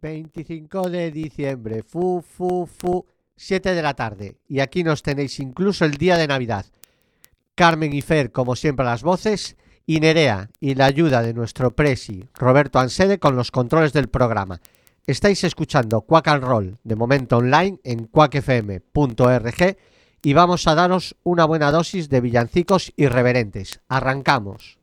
25 de diciembre, fu, fu, fu, 7 de la tarde. Y aquí nos tenéis incluso el día de Navidad. Carmen y Fer, como siempre, a las voces, y Nerea, y la ayuda de nuestro presi, Roberto Ansede, con los controles del programa. Estáis escuchando Quack and Roll, de momento online, en quackfm.org, y vamos a daros una buena dosis de villancicos irreverentes. Arrancamos.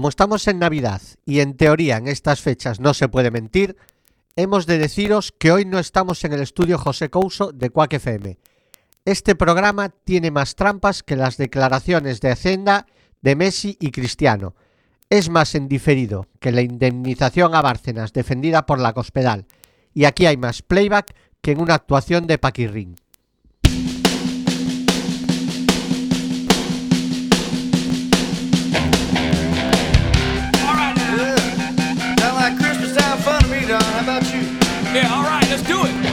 Como estamos en Navidad y en teoría en estas fechas no se puede mentir, hemos de deciros que hoy no estamos en el estudio José Couso de Cuac FM. Este programa tiene más trampas que las declaraciones de Hacienda de Messi y Cristiano. Es más en diferido que la indemnización a Bárcenas defendida por la Cospedal. Y aquí hay más playback que en una actuación de Paquirrín. Yeah, all right, let's do it.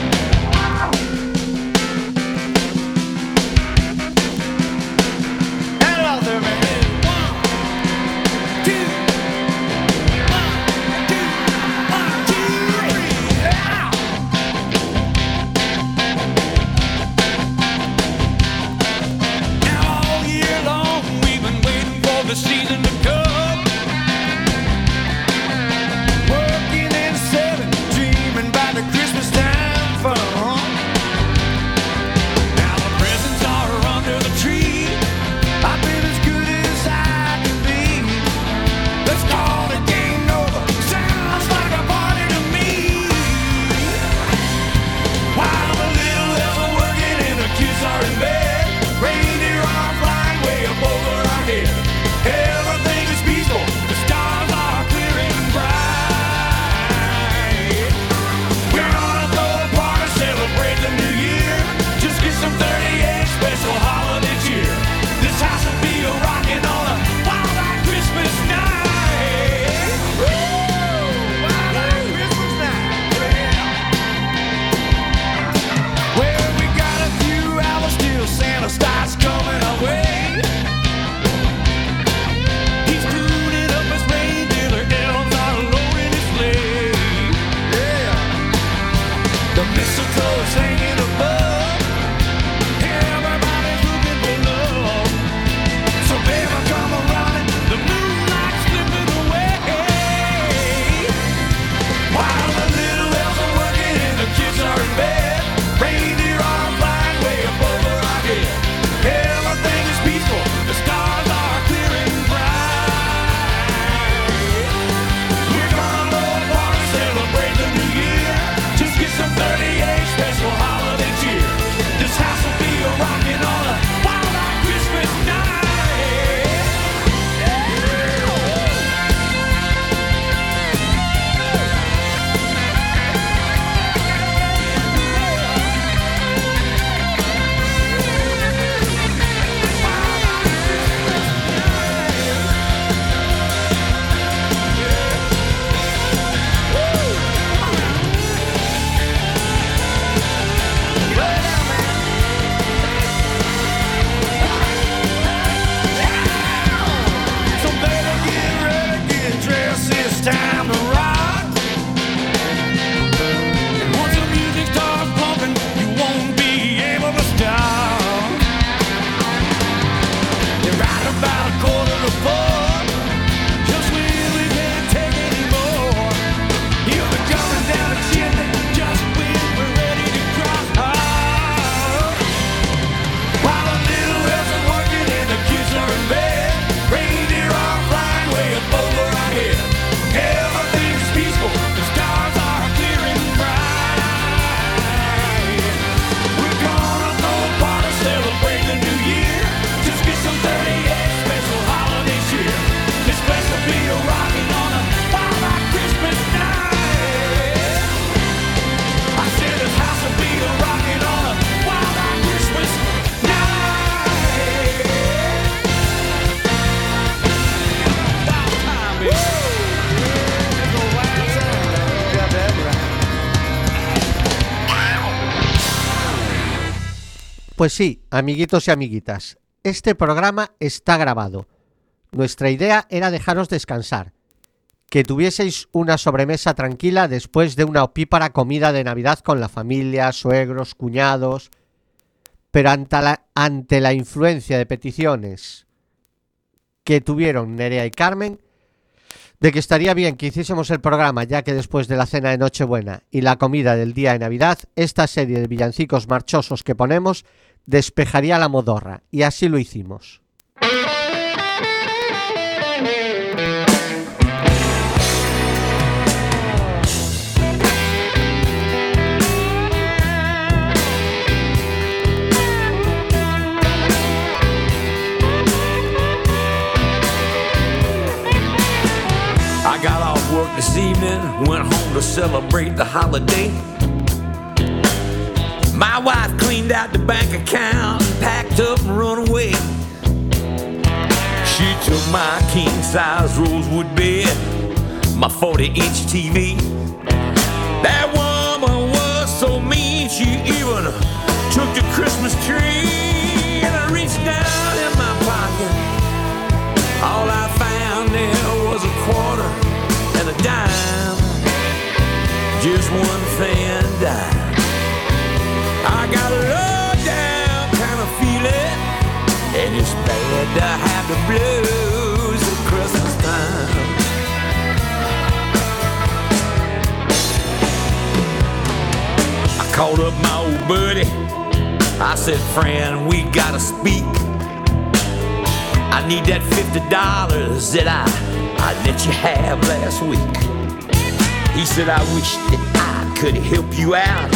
Pues sí, amiguitos y amiguitas, este programa está grabado. Nuestra idea era dejaros descansar, que tuvieseis una sobremesa tranquila después de una opípara comida de Navidad con la familia, suegros, cuñados. Pero ante la, ante la influencia de peticiones que tuvieron Nerea y Carmen, de que estaría bien que hiciésemos el programa ya que después de la cena de Nochebuena y la comida del día de Navidad, esta serie de villancicos marchosos que ponemos despejaría la modorra, y así lo hicimos. I got off work this evening, went home to celebrate the holiday. My wife cleaned out the bank account, packed up and run away. She took my king size rosewood bed, my 40 inch TV. That woman was so mean, she even took the Christmas tree. And I reached down in my pocket. All I found there was a quarter and a dime. Just one fan dime. I got a low down kind of feeling, and it's bad to have the blues at Christmas time. I called up my old buddy. I said, friend, we gotta speak. I need that fifty dollars that I I let you have last week. He said, I wish that I could help you out.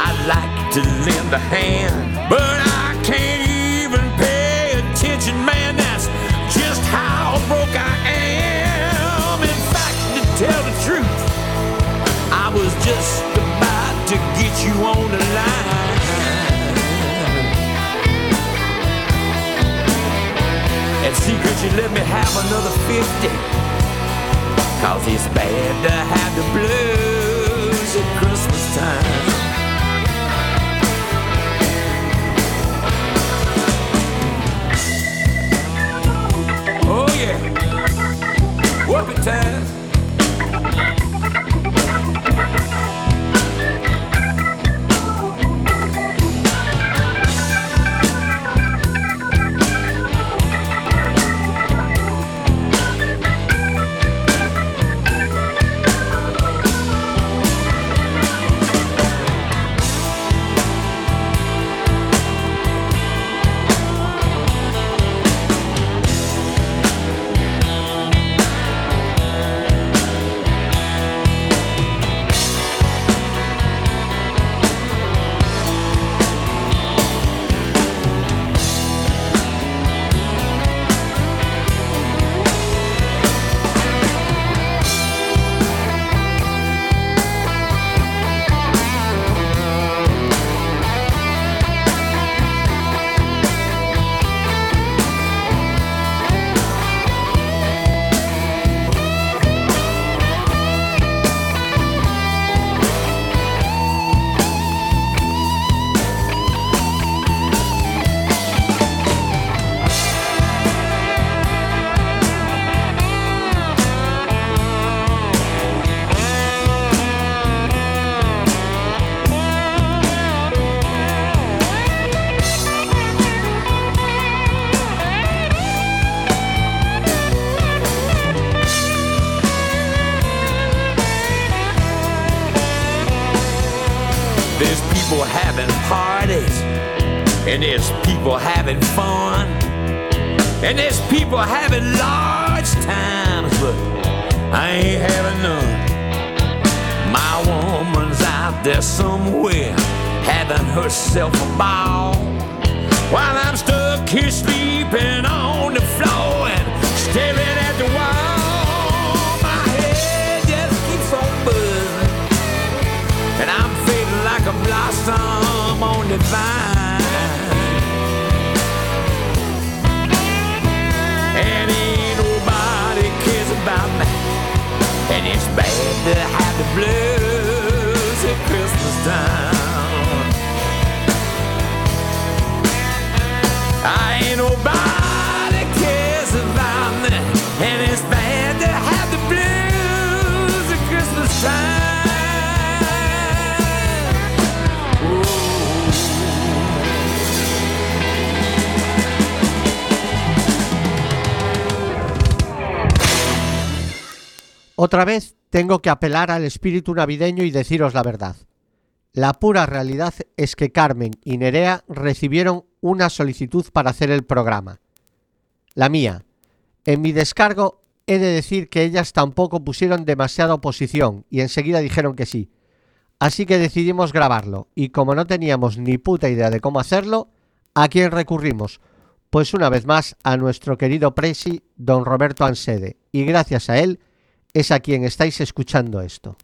I'd like to lend a hand, but I can't even pay attention, man. That's just how broke I am. In fact, to tell the truth, I was just about to get you on the line. And secret, you let me have another 50? Cause it's bad to have the blues at Christmas time. Whoopie time. habit Otra vez tengo que apelar al espíritu navideño y deciros la verdad. La pura realidad es que Carmen y Nerea recibieron una solicitud para hacer el programa. La mía. En mi descargo he de decir que ellas tampoco pusieron demasiada oposición y enseguida dijeron que sí. Así que decidimos grabarlo y como no teníamos ni puta idea de cómo hacerlo, ¿a quién recurrimos? Pues una vez más a nuestro querido presi, don Roberto Ansede, y gracias a él es a quien estáis escuchando esto.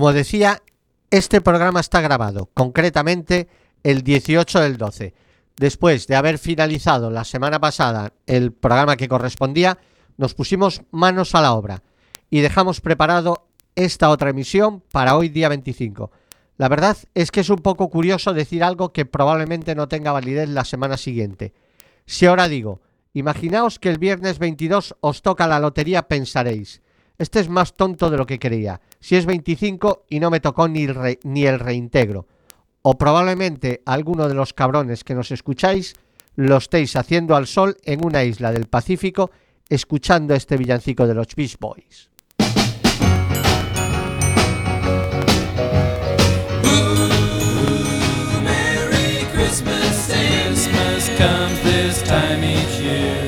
Como decía, este programa está grabado, concretamente el 18 del 12. Después de haber finalizado la semana pasada el programa que correspondía, nos pusimos manos a la obra y dejamos preparado esta otra emisión para hoy día 25. La verdad es que es un poco curioso decir algo que probablemente no tenga validez la semana siguiente. Si ahora digo, imaginaos que el viernes 22 os toca la lotería, pensaréis, este es más tonto de lo que creía, si es 25 y no me tocó ni el, ni el reintegro. O probablemente alguno de los cabrones que nos escucháis lo estéis haciendo al sol en una isla del Pacífico escuchando este villancico de los Beach Boys. Merry Christmas, Christmas comes this time each year.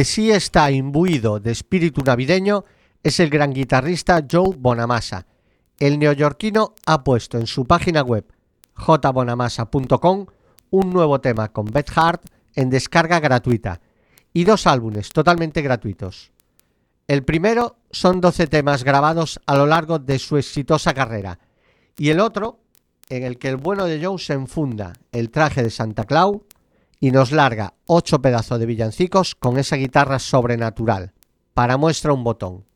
Que sí está imbuido de espíritu navideño es el gran guitarrista Joe Bonamassa. El neoyorquino ha puesto en su página web jbonamassa.com un nuevo tema con Beth Hart en descarga gratuita y dos álbumes totalmente gratuitos. El primero son 12 temas grabados a lo largo de su exitosa carrera y el otro en el que el bueno de Joe se enfunda el traje de Santa Claus y nos larga ocho pedazos de villancicos con esa guitarra sobrenatural. Para muestra un botón.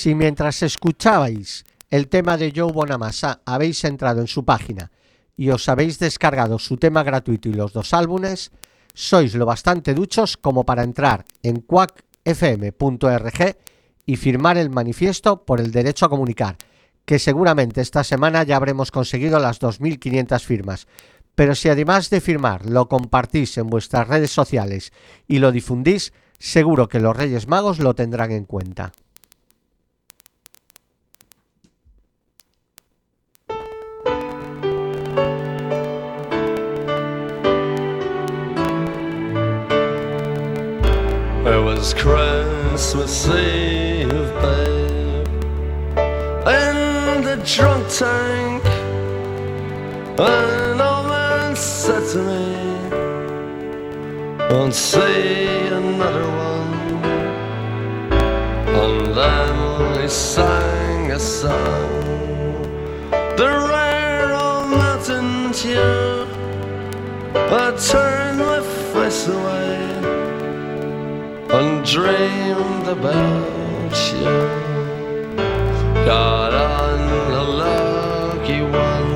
Si mientras escuchabais el tema de Joe Bonamassa habéis entrado en su página y os habéis descargado su tema gratuito y los dos álbumes, sois lo bastante duchos como para entrar en quackfm.org y firmar el manifiesto por el derecho a comunicar, que seguramente esta semana ya habremos conseguido las 2.500 firmas. Pero si además de firmar lo compartís en vuestras redes sociales y lo difundís, seguro que los Reyes Magos lo tendrán en cuenta. It was Christmas Eve, babe, in the drunk tank. An old man said to me, Won't see another one. And then he sang a song, the rare old mountain tune. I turned my face away dreamed about you. Got on a lucky one,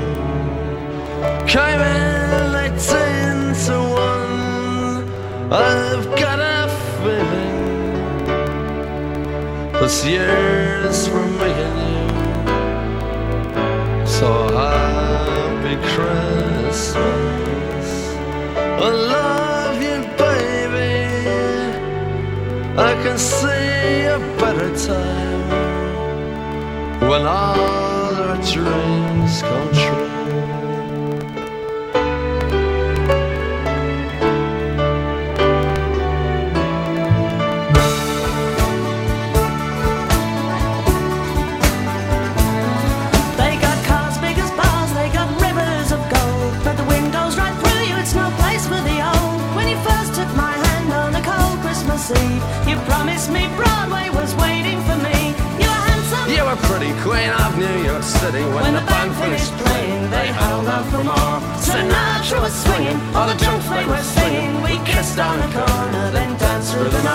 came in eighteen to one. I've got a feeling this year's for and you. So happy Christmas. I can see a better time when all our dreams come true. Christmas Eve, you promised me Broadway was waiting for me. You were handsome. You were pretty queen of New York City when, When the band finished playing, they held out for more. Sinatra was swinging, all the drunks they were singing. We kissed on the corner, then danced through the night.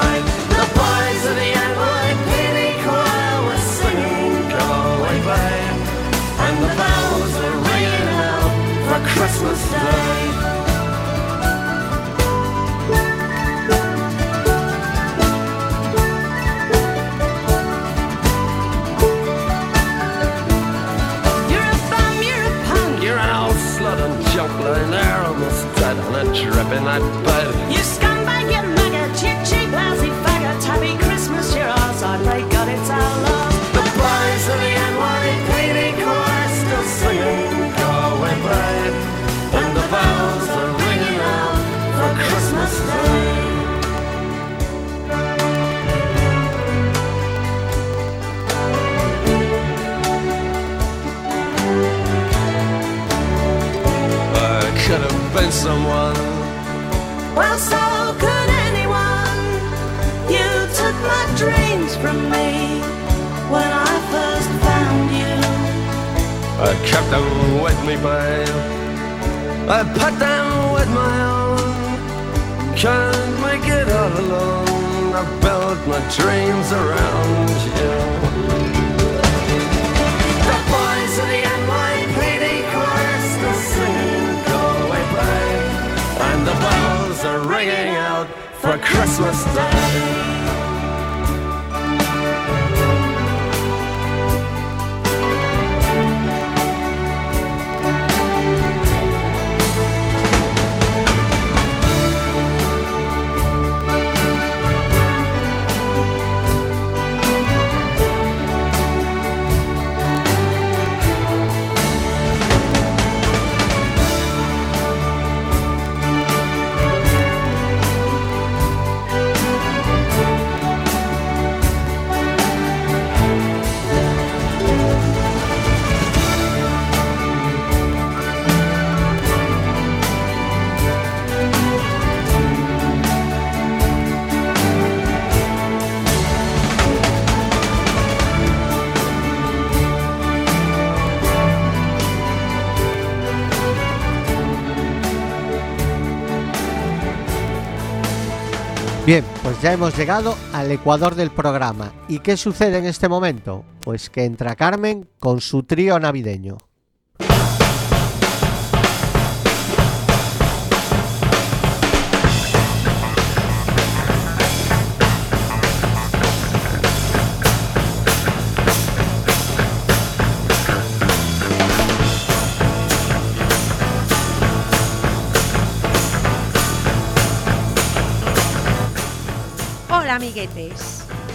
Ya hemos llegado al ecuador del programa. ¿Y qué sucede en este momento? Pues que entra Carmen con su trío navideño.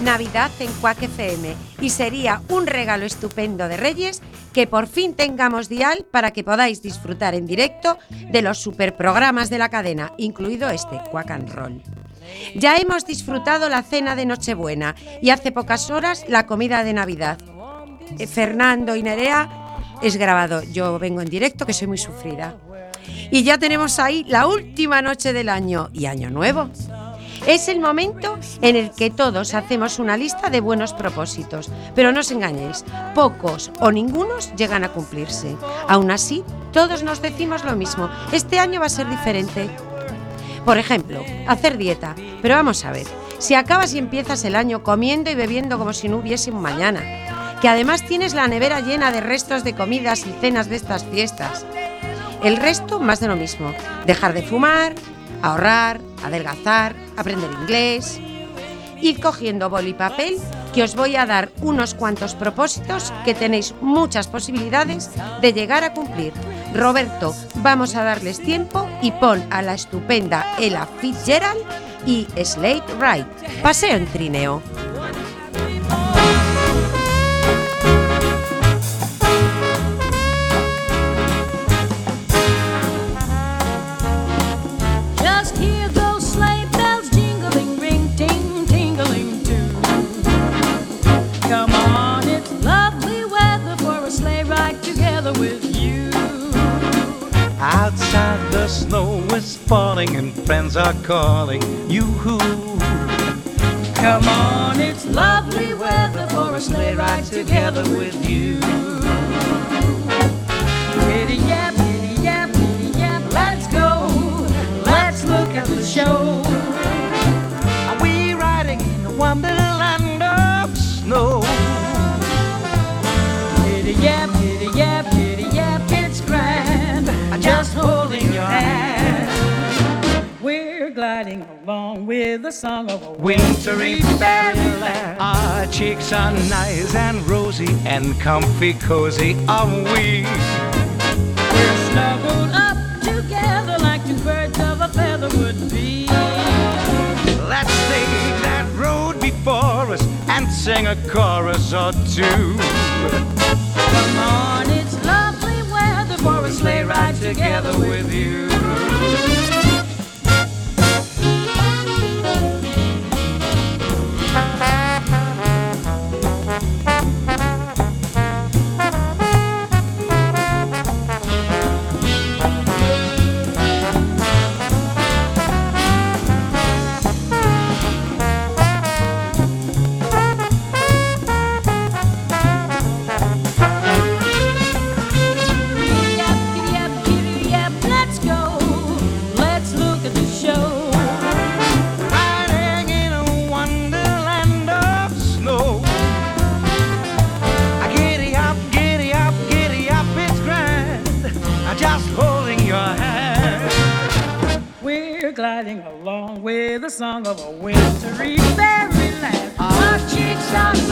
Navidad en Quack FM y sería un regalo estupendo de Reyes que por fin tengamos dial para que podáis disfrutar en directo de los superprogramas de la cadena, incluido este Quack and Roll. Ya hemos disfrutado la cena de Nochebuena y hace pocas horas la comida de Navidad. Eh, Fernando y Nerea es grabado, yo vengo en directo que soy muy sufrida. Y ya tenemos ahí la última noche del año y año nuevo. Es el momento en el que todos hacemos una lista de buenos propósitos, pero no os engañéis, pocos o ningunos llegan a cumplirse. Aún así, todos nos decimos lo mismo, este año va a ser diferente. Por ejemplo, hacer dieta, pero vamos a ver, si acabas y empiezas el año comiendo y bebiendo como si no hubiese un mañana, que además tienes la nevera llena de restos de comidas y cenas de estas fiestas. El resto, más de lo mismo. Dejar de fumar, ahorrar, adelgazar, aprender inglés. Ir cogiendo boli y papel, que os voy a dar unos cuantos propósitos que tenéis muchas posibilidades de llegar a cumplir. Roberto, vamos a darles tiempo y pon a la estupenda Ella Fitzgerald y Slate Wright. Paseo en trineo. Falling and friends are calling you. Come on, it's lovely weather for a sleigh ride together with you. Giddy yap, giddy yap, giddy yap, let's go. Let's look at the show. With the song of a Wintry fairyland. Our cheeks are nice and rosy and comfy cozy are we. We're snuggled up together like two birds of a feather would be. Let's take that road before us and sing a chorus or two. Come on, it's lovely weather for a sleigh ride together with you. The song of a wintry fairyland. Our cheeks are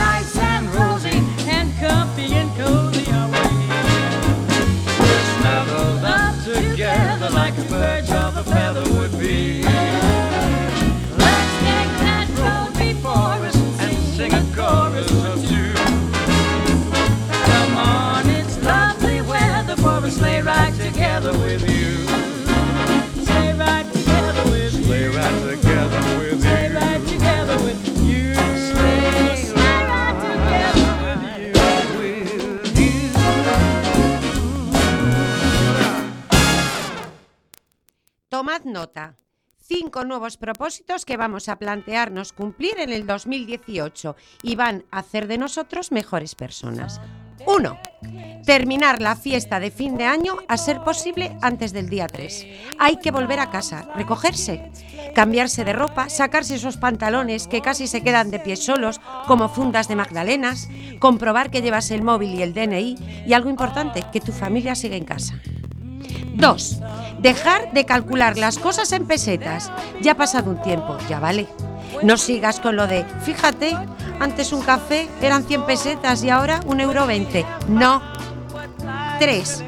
Tomad nota. Cinco nuevos propósitos que vamos a plantearnos cumplir en el 2018 y van a hacer de nosotros mejores personas. 1. Terminar la fiesta de fin de año a ser posible antes del día 3. Hay que volver a casa, recogerse, cambiarse de ropa, sacarse esos pantalones que casi se quedan de pies solos como fundas de magdalenas, comprobar que llevas el móvil y el DNI y algo importante, que tu familia sigue en casa. 2. Dejar de calcular las cosas en pesetas. Ya ha pasado un tiempo, ya vale. No sigas con lo de, fíjate, antes un café eran 100 pesetas y ahora un euro 20. No. 3.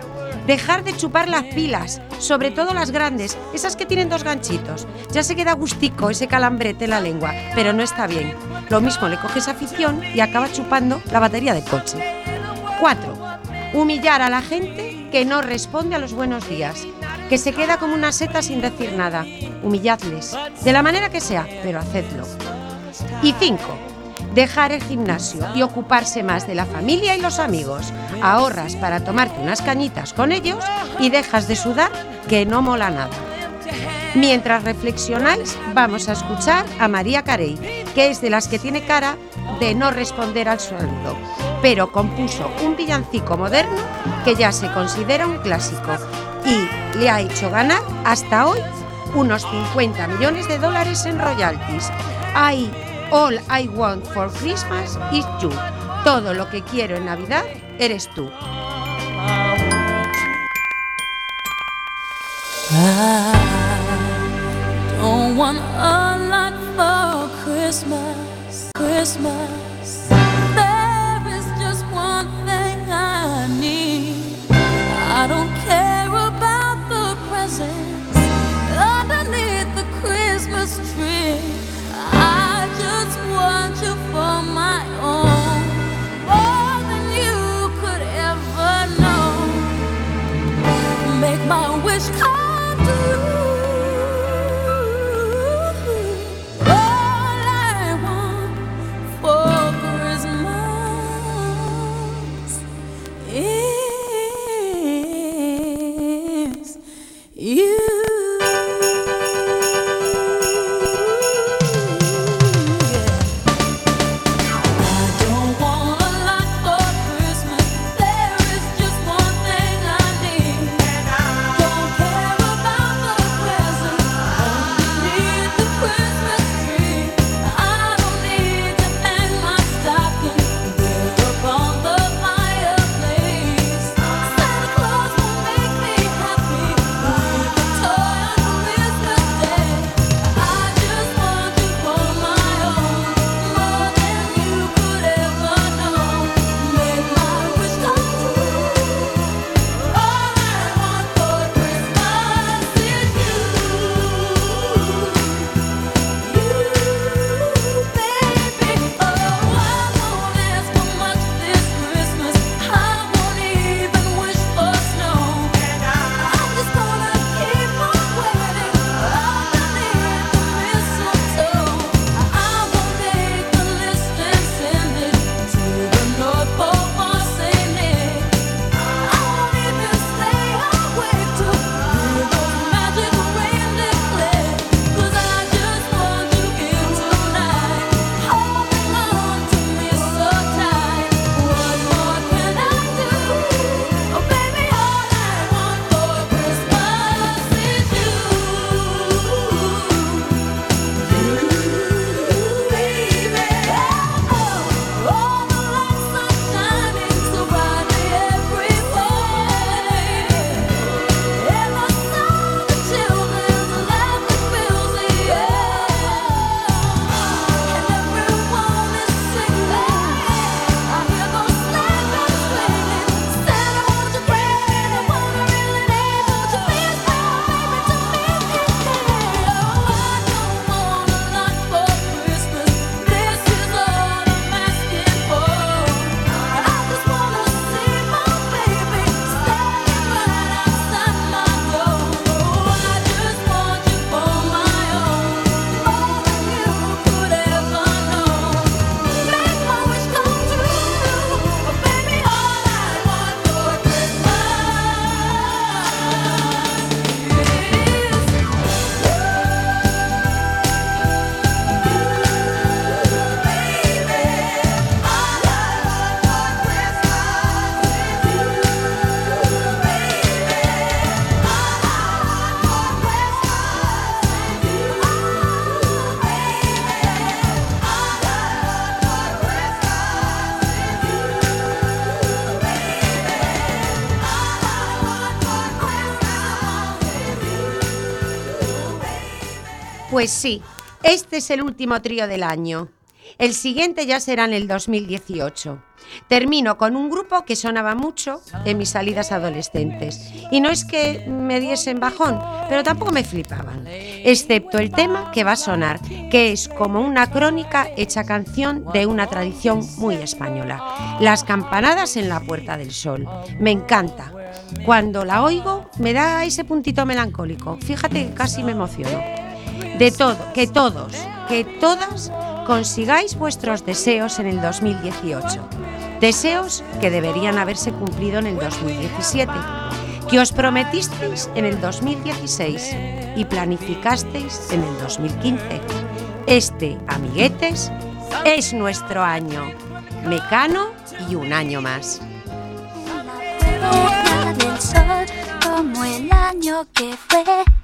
Dejar de chupar las pilas, sobre todo las grandes, esas que tienen dos ganchitos. Ya se queda gustico ese calambrete en la lengua, pero no está bien. Lo mismo le coges afición y acaba chupando la batería del coche. 4. Humillar a la gente que no responde a los buenos días, que se queda como una seta sin decir nada. Humilladles, de la manera que sea, pero hacedlo. Y 5. Dejar el gimnasio y ocuparse más de la familia y los amigos. Ahorras para tomarte unas cañitas con ellos y dejas de sudar, que no mola nada. Mientras reflexionáis, vamos a escuchar a María Carey, que es de las que tiene cara de no responder al saludo, pero compuso un villancico moderno que ya se considera un clásico y le ha hecho ganar hasta hoy unos 50 millones de dólares en royalties. I, all I want for Christmas is you. Todo lo que quiero en Navidad eres tú. Don't want a lot for Christmas, Christmas. There is just one thing I need. I don't care Pues sí, este es el último trío del año. El siguiente ya será en el 2018. Termino con un grupo que sonaba mucho en mis salidas adolescentes. Y no es que me diesen bajón, pero tampoco me flipaban. Excepto el tema que va a sonar, que es como una crónica hecha canción de una tradición muy española. Las campanadas en la Puerta del Sol. Me encanta. Cuando la oigo me da ese puntito melancólico. Fíjate casi me emociono. De todo, que todos, que todas consigáis vuestros deseos en el 2018. Deseos que deberían haberse cumplido en el 2017, que os prometisteis en el 2016 y planificasteis en el 2015. Este, amiguetes, es nuestro año. Mecano y un año más. Como el año que fue.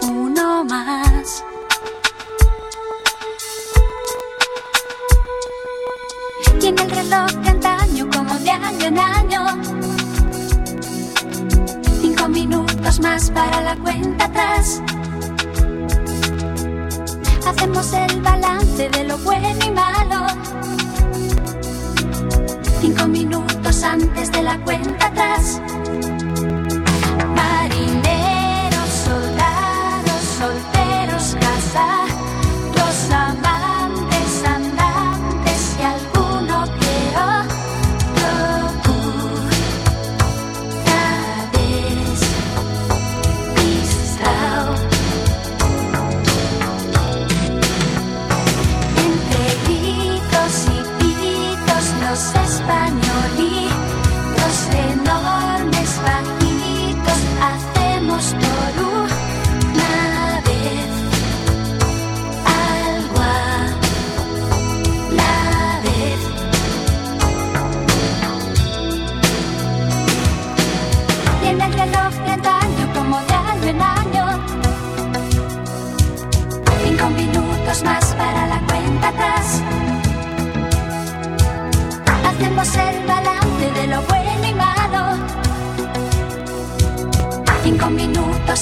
uno más. Y en el reloj de como de año en año, cinco minutos más para la cuenta atrás. Hacemos el balance de lo bueno y malo. Cinco minutos antes de la cuenta atrás.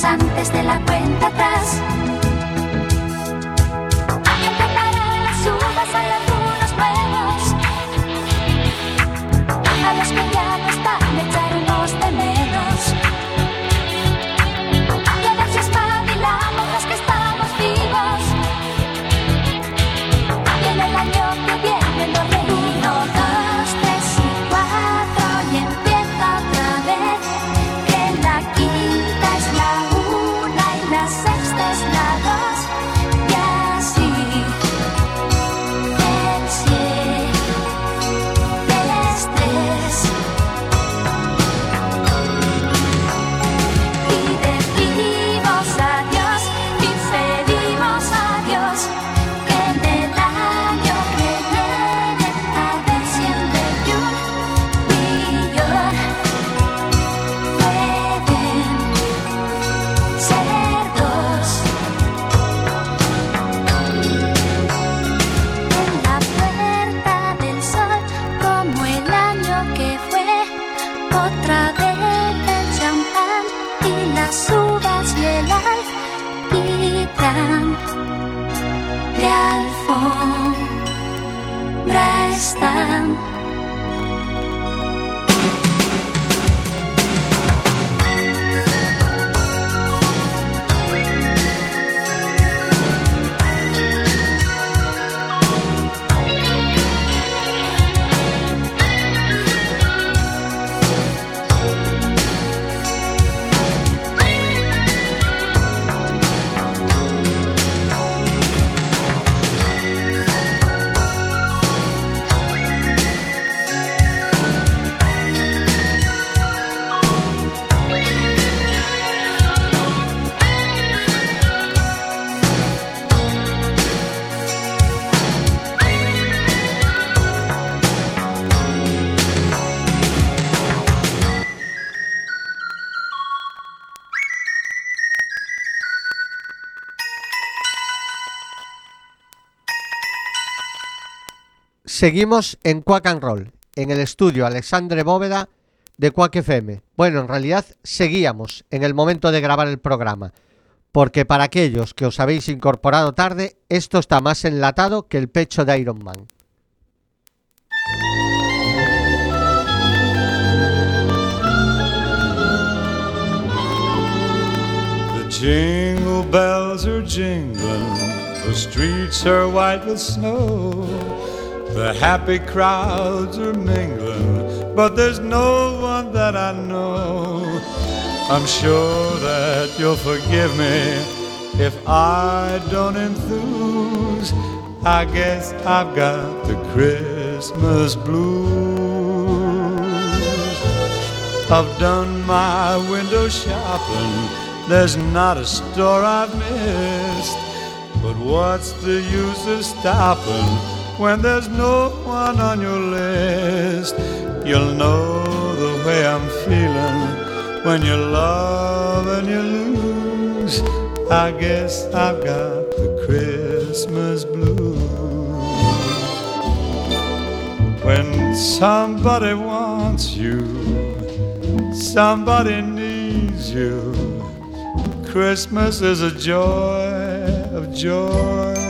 Antes de la cuenta atrás. Seguimos en Quack and Roll, en el estudio Alexandre Bóveda de Quack FM. Bueno, en realidad seguíamos en el momento de grabar el programa, porque para aquellos que os habéis incorporado tarde, esto está más enlatado que el pecho de Iron Man. Jingle bells are jingling, the streets are white with snow. The happy crowds are mingling, but there's no one that I know. I'm sure that you'll forgive me if I don't enthuse. I guess I've got the Christmas blues. I've done my window shopping. There's not a store I've missed. But what's the use of stopping when there's no one on your list? You'll know the way I'm feeling when you love and you lose. I guess I've got the Christmas blues. When somebody wants you, somebody needs you. Christmas is a joy of joy.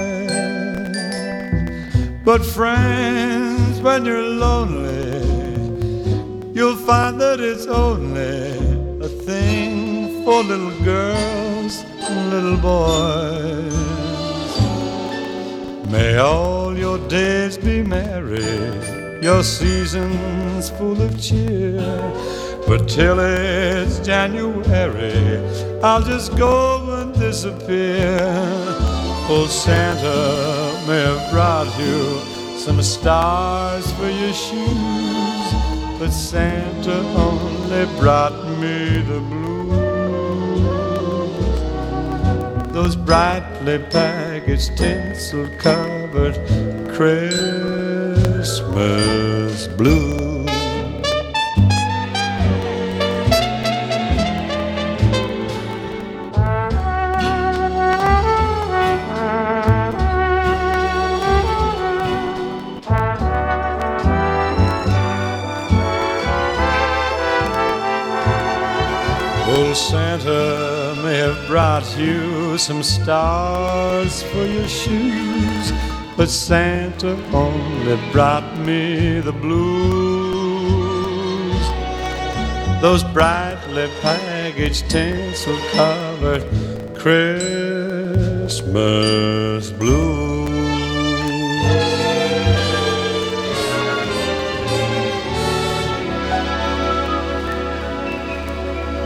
But friends, when you're lonely, you'll find that it's only a thing for little girls and little boys. May all your days be merry, your seasons full of cheer. But till it's January, I'll just go and disappear. Old Santa may have brought you some stars for your shoes, but Santa only brought me the blues. Those brightly packaged tinsel covered Christmas blues. Santa may have brought you some stars for your shoes, but Santa only brought me the blues. Those brightly packaged tinsel covered Christmas blues.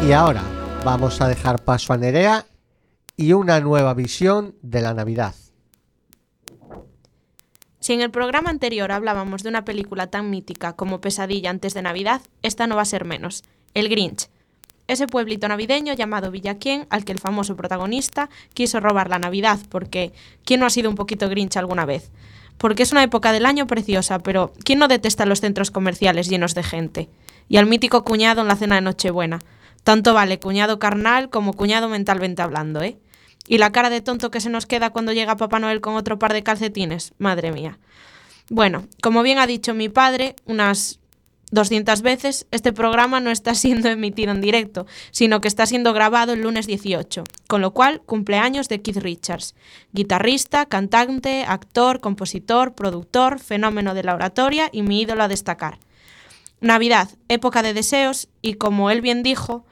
Y ahora vamos a dejar paso a Nerea y una nueva visión de la Navidad. Si en el programa anterior hablábamos de una película tan mítica como Pesadilla antes de Navidad, esta no va a ser menos, El Grinch. Ese pueblito navideño llamado Villaquién al que el famoso protagonista quiso robar la Navidad porque ¿quién no ha sido un poquito Grinch alguna vez? Porque es una época del año preciosa, pero ¿quién no detesta los centros comerciales llenos de gente? Y al mítico cuñado en la cena de Nochebuena. Tanto vale cuñado carnal como cuñado mentalmente hablando, ¿eh? Y la cara de tonto que se nos queda cuando llega Papá Noel con otro par de calcetines, madre mía. Bueno, como bien ha dicho mi padre unas 200 veces, este programa no está siendo emitido en directo, sino que está siendo grabado el lunes 18, con lo cual cumpleaños de Keith Richards, guitarrista, cantante, actor, compositor, productor, fenómeno de la oratoria y mi ídolo a destacar. Navidad, época de deseos, y como él bien dijo,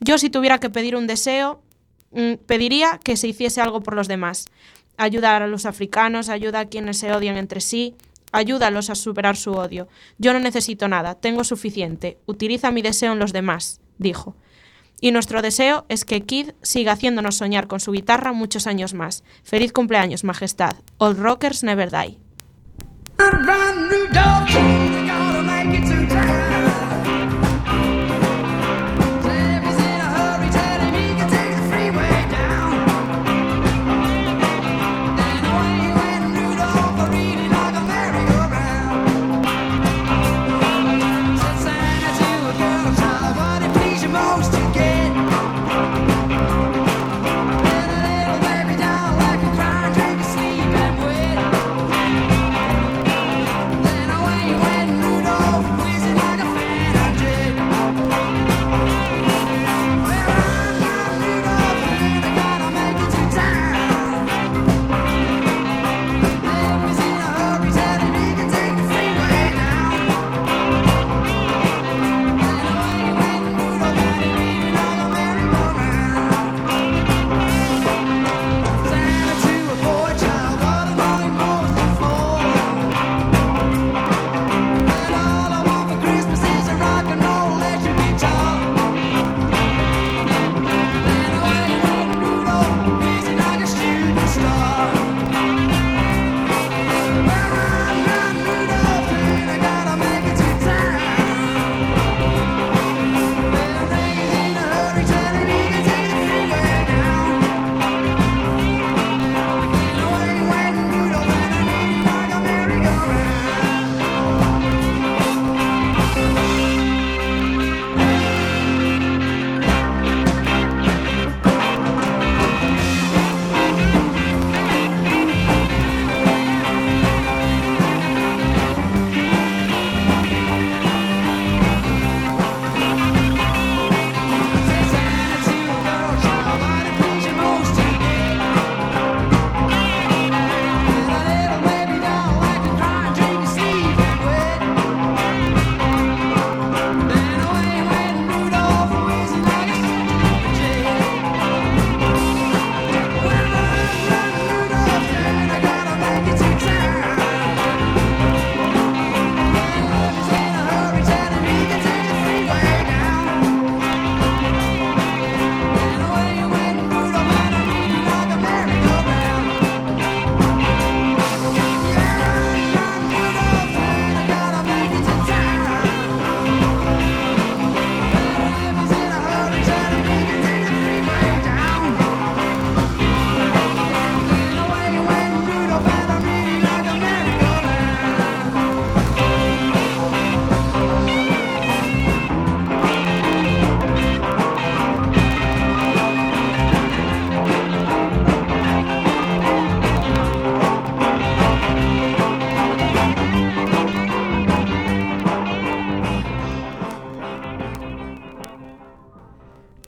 yo si tuviera que pedir un deseo, mm, pediría que se hiciese algo por los demás. Ayudar a los africanos, ayuda a quienes se odian entre sí, ayúdalos a superar su odio. Yo no necesito nada, tengo suficiente. Utiliza mi deseo en los demás, dijo. Y nuestro deseo es que Kid siga haciéndonos soñar con su guitarra muchos años más. Feliz cumpleaños, Majestad. Old Rockers Never Die. time.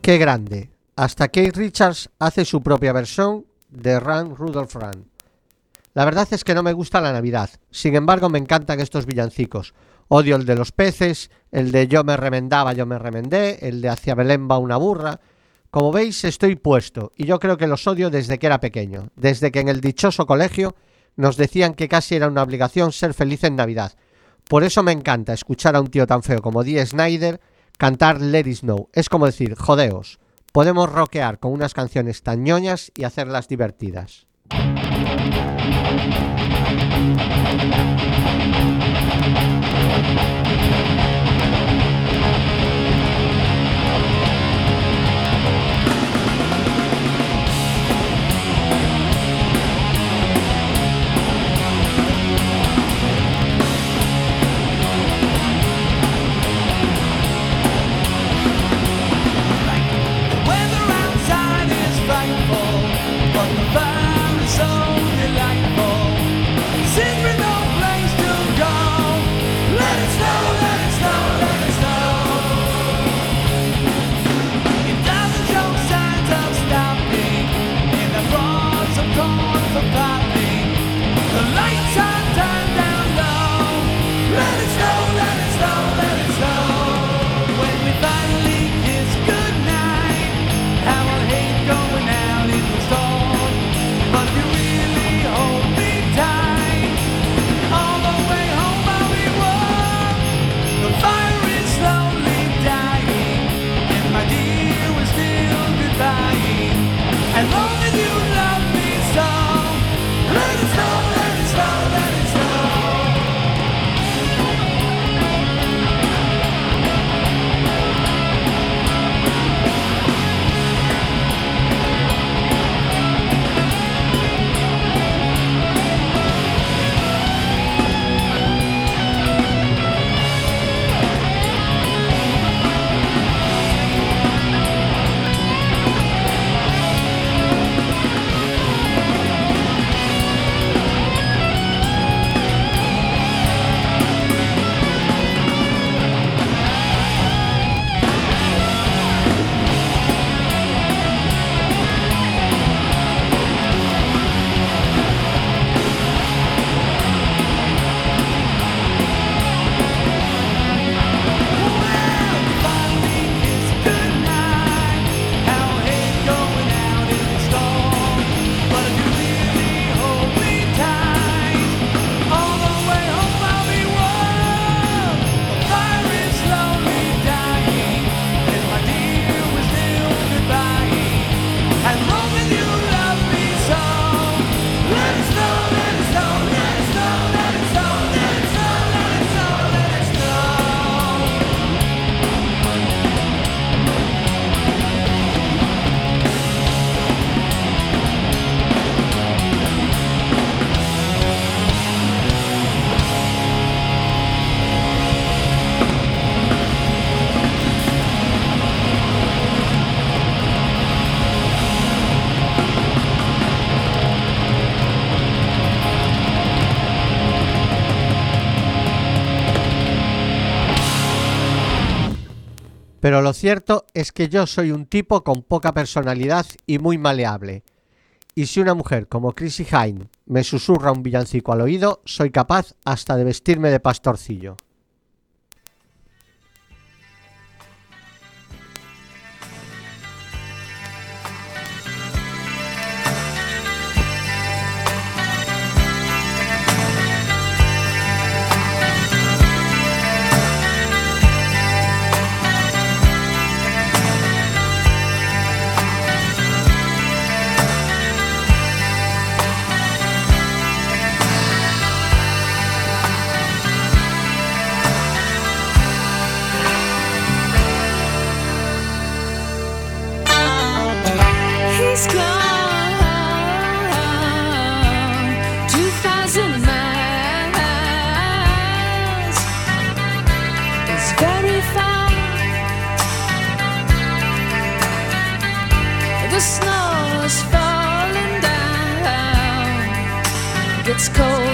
Qué grande. Hasta Kate Richards hace su propia versión de Run Rudolph Run. La verdad es que no me gusta la Navidad. Sin embargo, me encantan estos villancicos. Odio el de los peces, el de yo me remendaba, yo me remendé, el de hacia Belén va una burra. Como veis, estoy puesto, y yo creo que los odio desde que era pequeño, desde que en el dichoso colegio nos decían que casi era una obligación ser feliz en Navidad. Por eso me encanta escuchar a un tío tan feo como Dee Snyder cantar Let It Snow. Es como decir, jodeos, podemos rockear con unas canciones tan ñoñas y hacerlas divertidas. Cierto es que yo soy un tipo con poca personalidad y muy maleable. Y si una mujer como Chrissy Hine me susurra un villancico al oído, soy capaz hasta de vestirme de pastorcillo. cold.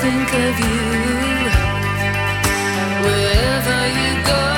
think of you wherever you go.